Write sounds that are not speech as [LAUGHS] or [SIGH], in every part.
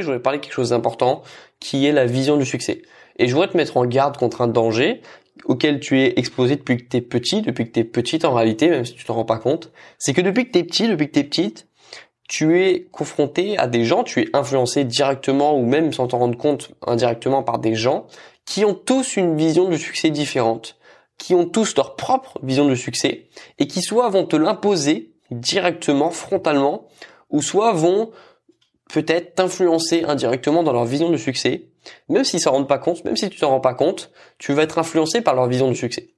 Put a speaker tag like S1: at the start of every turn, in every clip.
S1: je voudrais parler de quelque chose d'important, qui est la vision du succès. Et je voudrais te mettre en garde contre un danger auquel tu es exposé depuis que tu es petit, depuis que tu es petite en réalité, même si tu t'en rends pas compte. C'est que depuis que tu es petit, depuis que tu es petite, tu es confronté à des gens, tu es influencé directement ou même sans t'en rendre compte indirectement par des gens qui ont tous une vision du succès différente, qui ont tous leur propre vision du succès et qui soit vont te l'imposer directement, frontalement, ou soit vont peut-être t'influencer indirectement dans leur vision du succès, même s'ils s'en rendent pas compte, même si tu t'en rends pas compte, tu vas être influencé par leur vision du succès.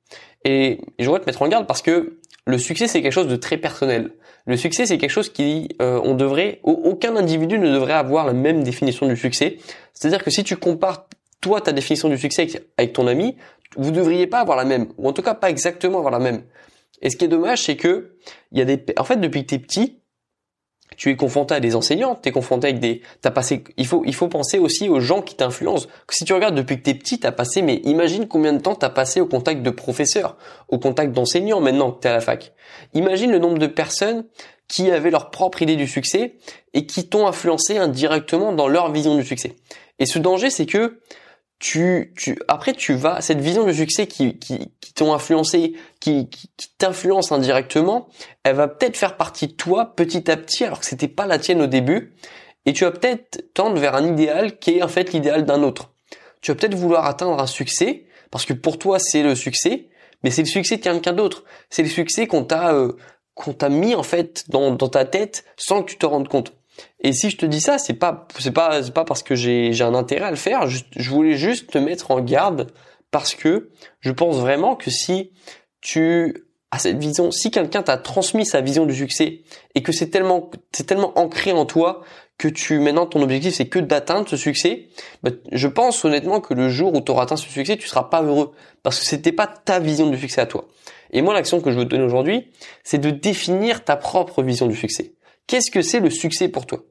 S1: Et je voudrais te mettre en garde parce que le succès c'est quelque chose de très personnel. Le succès c'est quelque chose qui euh, on devrait aucun individu ne devrait avoir la même définition du succès. C'est-à-dire que si tu compares toi ta définition du succès avec ton ami, vous devriez pas avoir la même ou en tout cas pas exactement avoir la même. Et ce qui est dommage c'est que il y a des en fait depuis que tu es petit, tu es confronté à des enseignants, tu es confronté avec des t'as passé il faut il faut penser aussi aux gens qui t'influencent. Si tu regardes depuis que tu es petit, tu as passé mais imagine combien de temps tu as passé au contact de professeurs, au contact d'enseignants maintenant que tu es à la fac. Imagine le nombre de personnes qui avaient leur propre idée du succès et qui t'ont influencé indirectement dans leur vision du succès. Et ce danger c'est que tu, tu, après tu vas cette vision du succès qui, qui, qui t'ont influencé, qui, qui, t'influence indirectement, elle va peut-être faire partie de toi petit à petit alors que c'était pas la tienne au début, et tu vas peut-être tendre vers un idéal qui est en fait l'idéal d'un autre. Tu vas peut-être vouloir atteindre un succès parce que pour toi c'est le succès, mais c'est le succès de quelqu'un d'autre. C'est le succès qu'on t'a euh, qu'on t'a mis en fait dans, dans ta tête sans que tu te rendes compte. Et si je te dis ça, c'est pas c'est pas c'est pas parce que j'ai j'ai un intérêt à le faire. Je, je, voulais juste te mettre en garde parce que je pense vraiment que si tu as cette vision, si quelqu'un t'a transmis sa vision du succès et que c'est tellement c'est tellement ancré en toi que tu maintenant ton objectif c'est que d'atteindre ce succès, bah, je pense honnêtement que le jour où tu auras atteint ce succès, tu seras pas heureux parce que c'était pas ta vision du succès à toi. Et moi l'action que je veux te donner aujourd'hui, c'est de définir ta propre vision du succès. Qu'est-ce que c'est le succès pour toi?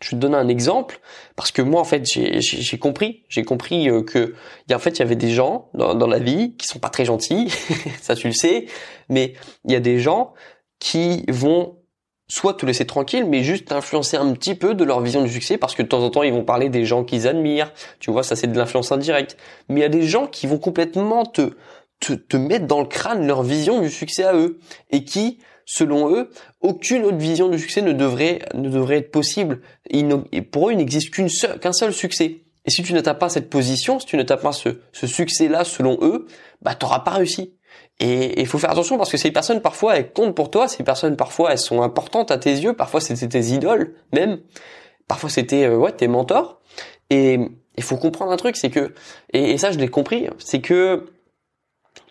S1: Je vais te donner un exemple parce que moi en fait j'ai compris. J'ai compris euh, que en fait il y avait des gens dans, dans, la vie qui sont pas très gentils. [LAUGHS] Ça tu le sais. Mais il y a des gens qui vont soit te laisser tranquille mais juste t'influencer un petit peu de leur vision du succès parce que de temps en temps ils vont parler des gens qu'ils admirent. Tu vois ça c'est de l'influence indirecte. Mais il y a des gens qui vont complètement te, te te mettre dans le crâne leur vision du succès à eux et qui selon eux, aucune autre vision du succès ne devrait, ne devrait être possible. Pour eux, il n'existe qu'une seule, qu'un seul succès. Et si tu n'atteins pas cette position, si tu n'atteins pas ce, ce succès-là selon eux, bah t'auras pas réussi. Et il faut faire attention parce que ces personnes parfois elles comptent pour toi, ces personnes parfois elles sont importantes à tes yeux, parfois c'était tes idoles même, parfois c'était euh, ouais tes mentors. Et il faut comprendre un truc, c'est que et ça je l'ai compris, c'est que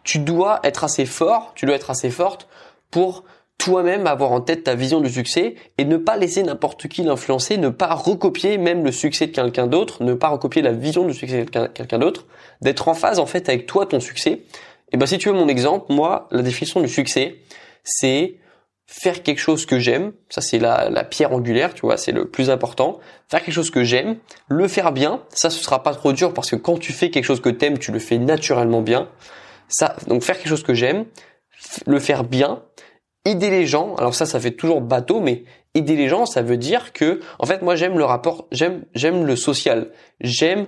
S1: tu dois être assez fort, tu dois être assez forte pour toi-même avoir en tête ta vision du succès et ne pas laisser n'importe qui l'influencer, ne pas recopier même le succès de quelqu'un d'autre, ne pas recopier la vision du succès de quelqu'un d'autre, d'être en phase en fait avec toi ton succès. Et ben si tu veux mon exemple, moi la définition du succès, c'est faire quelque chose que j'aime, ça c'est la, la, pierre angulaire, tu vois, c'est le plus important. Faire quelque chose que j'aime, le faire bien, ça ce sera pas trop dur parce que quand tu fais quelque chose que t'aimes, tu le fais naturellement bien. Ça, donc faire quelque chose que j'aime, le faire bien, aider les gens. Alors ça, ça fait toujours bateau, mais aider les gens, ça veut dire que, en fait, moi j'aime le rapport, j'aime, j'aime le social, j'aime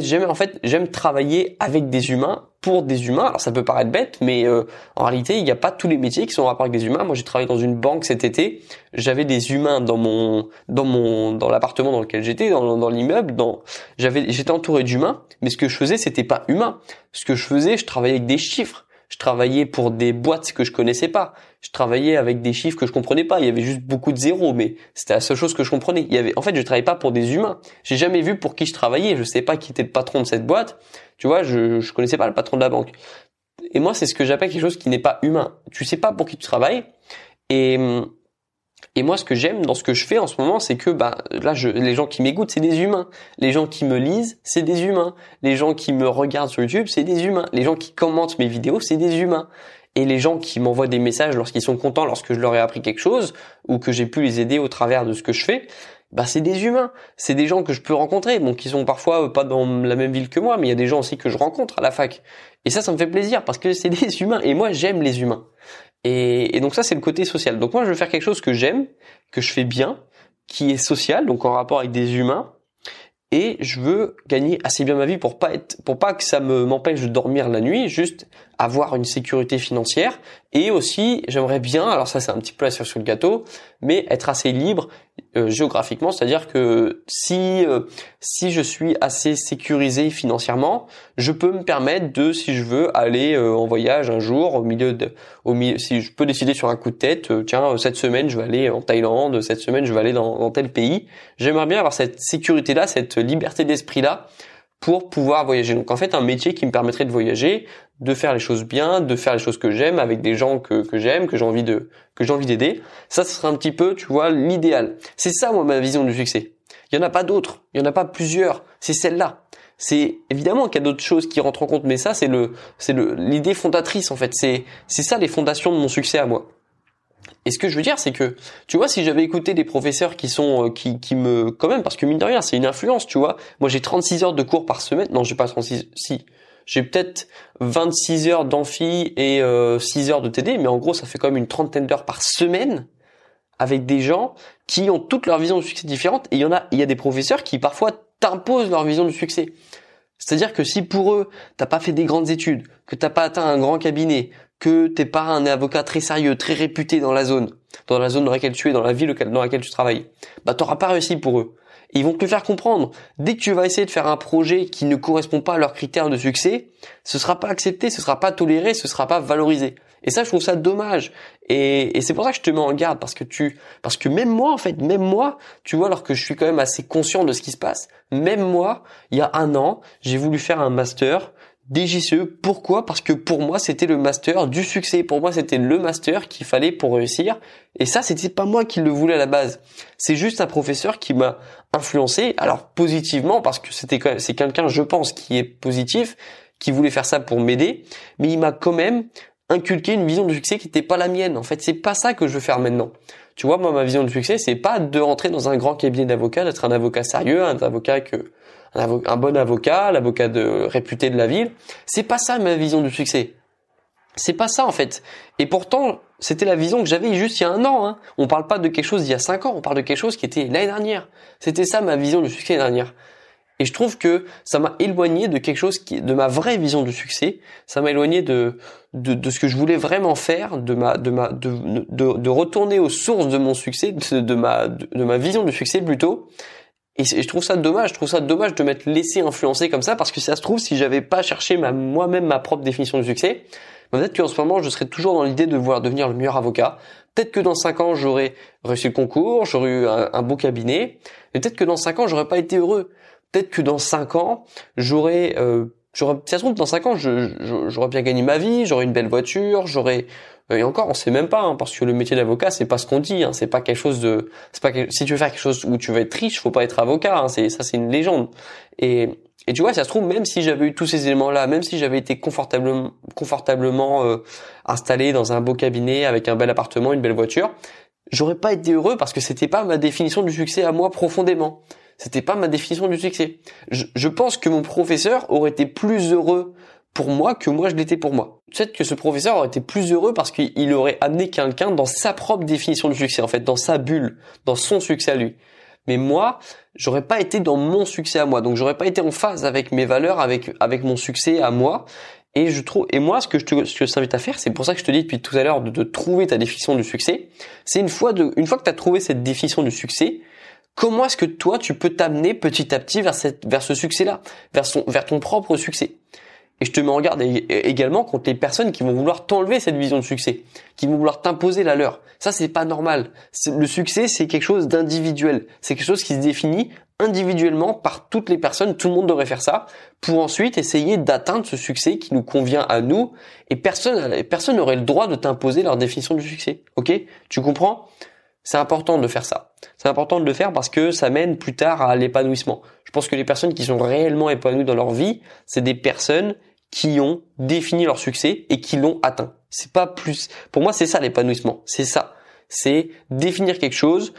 S1: j'aime en fait j'aime travailler avec des humains pour des humains. Alors ça peut paraître bête mais euh, en réalité il n'y a pas tous les métiers qui sont en rapport avec des humains. Moi j'ai travaillé dans une banque cet été. J'avais des humains dans mon dans mon dans l'appartement dans lequel j'étais dans, dans l'immeuble dans j'avais j'étais entouré d'humains mais ce que je faisais c'était pas humain. Ce que je faisais je travaillais avec des chiffres je travaillais pour des boîtes que je connaissais pas. Je travaillais avec des chiffres que je comprenais pas. Il y avait juste beaucoup de zéros, mais c'était la seule chose que je comprenais. Il y avait, en fait, je travaillais pas pour des humains. J'ai jamais vu pour qui je travaillais. Je sais pas qui était le patron de cette boîte. Tu vois, je, je connaissais pas le patron de la banque. Et moi, c'est ce que j'appelle quelque chose qui n'est pas humain. Tu sais pas pour qui tu travailles. Et, et moi, ce que j'aime dans ce que je fais en ce moment, c'est que bah là, je, les gens qui m'écoutent, c'est des humains. Les gens qui me lisent, c'est des humains. Les gens qui me regardent sur YouTube, c'est des humains. Les gens qui commentent mes vidéos, c'est des humains. Et les gens qui m'envoient des messages lorsqu'ils sont contents, lorsque je leur ai appris quelque chose ou que j'ai pu les aider au travers de ce que je fais, bah c'est des humains. C'est des gens que je peux rencontrer, bon, qui sont parfois pas dans la même ville que moi, mais il y a des gens aussi que je rencontre à la fac. Et ça, ça me fait plaisir parce que c'est [LAUGHS] des humains. Et moi, j'aime les humains. Et, donc ça, c'est le côté social. Donc moi, je veux faire quelque chose que j'aime, que je fais bien, qui est social, donc en rapport avec des humains, et je veux gagner assez bien ma vie pour pas pas que ça me m'empêche de dormir la nuit, juste avoir une sécurité financière et aussi j'aimerais bien, alors ça c'est un petit peu la sur le gâteau, mais être assez libre euh, géographiquement, c'est-à-dire que si euh, si je suis assez sécurisé financièrement, je peux me permettre de, si je veux, aller euh, en voyage un jour au milieu de, au milieu, si je peux décider sur un coup de tête, tiens cette semaine je vais aller en Thaïlande, cette semaine je vais aller dans, dans tel pays. J'aimerais bien avoir cette sécurité là, cette liberté d'esprit là pour pouvoir voyager. Donc en fait un métier qui me permettrait de voyager, de faire les choses bien, de faire les choses que j'aime avec des gens que, que j'aime, que j'ai envie de que j'ai envie d'aider. Ça ce serait un petit peu, tu vois, l'idéal. C'est ça moi ma vision du succès. Il y en a pas d'autres, il y en a pas plusieurs, c'est celle-là. C'est évidemment qu'il y a d'autres choses qui rentrent en compte mais ça c'est le c'est le l'idée fondatrice en fait, c'est c'est ça les fondations de mon succès à moi. Et ce que je veux dire, c'est que, tu vois, si j'avais écouté des professeurs qui sont, euh, qui, me, quand même, parce que mine de rien, c'est une influence, tu vois. Moi, j'ai 36 heures de cours par semaine. Non, j'ai pas 36, si. J'ai peut-être 26 heures d'amphi et euh, 6 heures de TD, mais en gros, ça fait quand même une trentaine d'heures par semaine avec des gens qui ont toutes leurs visions de succès différentes. Et il y en a, il y a des professeurs qui parfois t'imposent leur vision du succès. C'est-à-dire que si pour eux, t'as pas fait des grandes études, que t'as pas atteint un grand cabinet, que t'es pas un avocat très sérieux, très réputé dans la zone, dans la zone dans laquelle tu es, dans la ville dans laquelle tu travailles, bah t'auras pas réussi pour eux. ils vont te le faire comprendre. Dès que tu vas essayer de faire un projet qui ne correspond pas à leurs critères de succès, ce sera pas accepté, ce sera pas toléré, ce sera pas valorisé. Et ça, je trouve ça dommage. Et, et c'est pour ça que je te mets en garde parce que tu, parce que même moi, en fait, même moi, tu vois, alors que je suis quand même assez conscient de ce qui se passe, même moi, il y a un an, j'ai voulu faire un master DGCE. Pourquoi? Parce que pour moi, c'était le master du succès. Pour moi, c'était le master qu'il fallait pour réussir. Et ça, c'était pas moi qui le voulais à la base. C'est juste un professeur qui m'a influencé. Alors positivement, parce que c'était quand même, c'est quelqu'un, je pense, qui est positif, qui voulait faire ça pour m'aider. Mais il m'a quand même inculqué une vision du succès qui n'était pas la mienne. En fait, c'est pas ça que je veux faire maintenant. Tu vois, moi, ma vision du succès, c'est pas de rentrer dans un grand cabinet d'avocat, d'être un avocat sérieux, un avocat que un, bon avocat, l'avocat de réputé de la ville. C'est pas ça ma vision du succès. C'est pas ça en fait. Et pourtant, c'était la vision que j'avais juste il y a un an. Hein. On parle pas de quelque chose d'il y a cinq ans, on parle de quelque chose qui était l'année dernière. C'était ça ma vision du succès l'année dernière. Et je trouve que ça m'a éloigné de quelque chose qui, de ma vraie vision du succès. Ça m'a éloigné de, de, de, ce que je voulais vraiment faire, de ma, de ma, de, de, retourner aux sources de mon succès, de ma, de ma vision du succès plutôt. Et je trouve ça dommage, je trouve ça dommage de m'être laissé influencer comme ça parce que ça se trouve si j'avais pas cherché moi-même ma propre définition du succès, bah, peut-être qu'en ce moment je serais toujours dans l'idée de vouloir devenir le meilleur avocat. Peut-être que dans cinq ans j'aurais réussi le concours, j'aurais eu un, beau cabinet, mais peut-être que dans cinq ans j'aurais pas été heureux. Peut-être que dans cinq ans j'aurais euh, j'aurais ça se trouve dans cinq ans j'aurais bien gagné ma vie, j'aurais une belle voiture, j'aurais et encore, on sait même pas, hein, parce que le métier d'avocat, c'est pas ce qu'on dit. Hein, c'est pas quelque chose de, c'est pas si tu veux faire quelque chose où tu veux être riche, faut pas être avocat. Hein, c'est ça, c'est une légende. Et et tu vois, ça se trouve, même si j'avais eu tous ces éléments-là, même si j'avais été confortablement, confortablement euh, installé dans un beau cabinet avec un bel appartement, une belle voiture, j'aurais pas été heureux parce que c'était pas ma définition du succès à moi profondément. C'était pas ma définition du succès. Je, je pense que mon professeur aurait été plus heureux pour moi que moi je l'étais pour moi. Peut-être que ce professeur aurait été plus heureux parce qu'il aurait amené quelqu'un dans sa propre définition du succès, en fait, dans sa bulle, dans son succès à lui. Mais moi, j'aurais pas été dans mon succès à moi. Donc j'aurais pas été en phase avec mes valeurs, avec avec mon succès à moi. Et je trouve, et moi, ce que je te, ce que je t'invite à faire, c'est pour ça que je te dis depuis tout à l'heure de, de, trouver ta définition du succès. C'est une fois de, une fois que tu as trouvé cette définition du succès, comment est-ce que toi tu peux t'amener petit à petit vers ce succès-là, vers ton propre succès? Et je te mets en garde également contre les personnes qui vont vouloir t'enlever cette vision de succès, qui vont vouloir t'imposer la leur. Ça, c'est pas normal. Le succès, c'est quelque chose d'individuel. C'est quelque chose qui se définit individuellement par toutes les personnes. Tout le monde devrait faire ça pour ensuite essayer d'atteindre ce succès qui nous convient à nous. Et personne, personne n'aurait le droit de t'imposer leur définition du succès. Ok? Tu comprends? C'est important de faire ça. C'est important de le faire parce que ça mène plus tard à l'épanouissement. Je pense que les personnes qui sont réellement épanouies dans leur vie, c'est des personnes qui ont défini leur succès et qui l'ont atteint. C'est pas plus. Pour moi, c'est ça l'épanouissement. C'est ça. C'est définir quelque chose,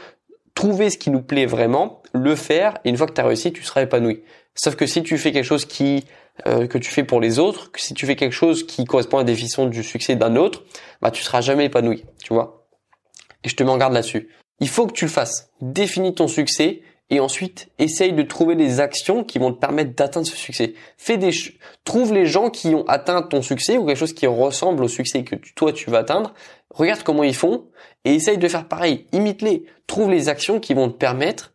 S1: trouver ce qui nous plaît vraiment, le faire, et une fois que tu as réussi, tu seras épanoui. Sauf que si tu fais quelque chose qui euh, que tu fais pour les autres, que si tu fais quelque chose qui correspond à la définition du succès d'un autre, bah tu seras jamais épanoui, tu vois. Et je te mets en garde là-dessus. il faut que tu le fasses. Définis ton succès et ensuite essaye de trouver des actions qui vont te permettre d'atteindre ce succès. Fais des trouve les gens qui ont atteint ton succès ou quelque chose qui ressemble au succès que toi tu vas atteindre. Regarde comment ils font et essaye de faire pareil. Imite-les. Trouve les actions qui vont te permettre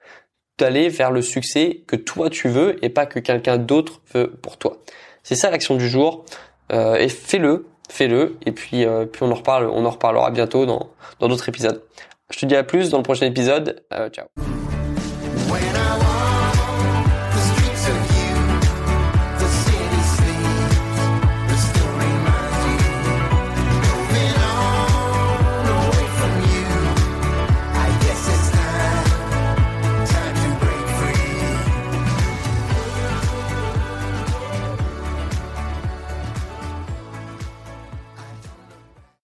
S1: d'aller vers le succès que toi tu veux et pas que quelqu'un d'autre veut pour toi. C'est ça l'action du jour euh, et fais-le, fais-le et puis euh, puis on en reparle, on en reparlera bientôt dans dans d'autres épisodes. Je te dis à plus dans le prochain épisode. Euh, ciao.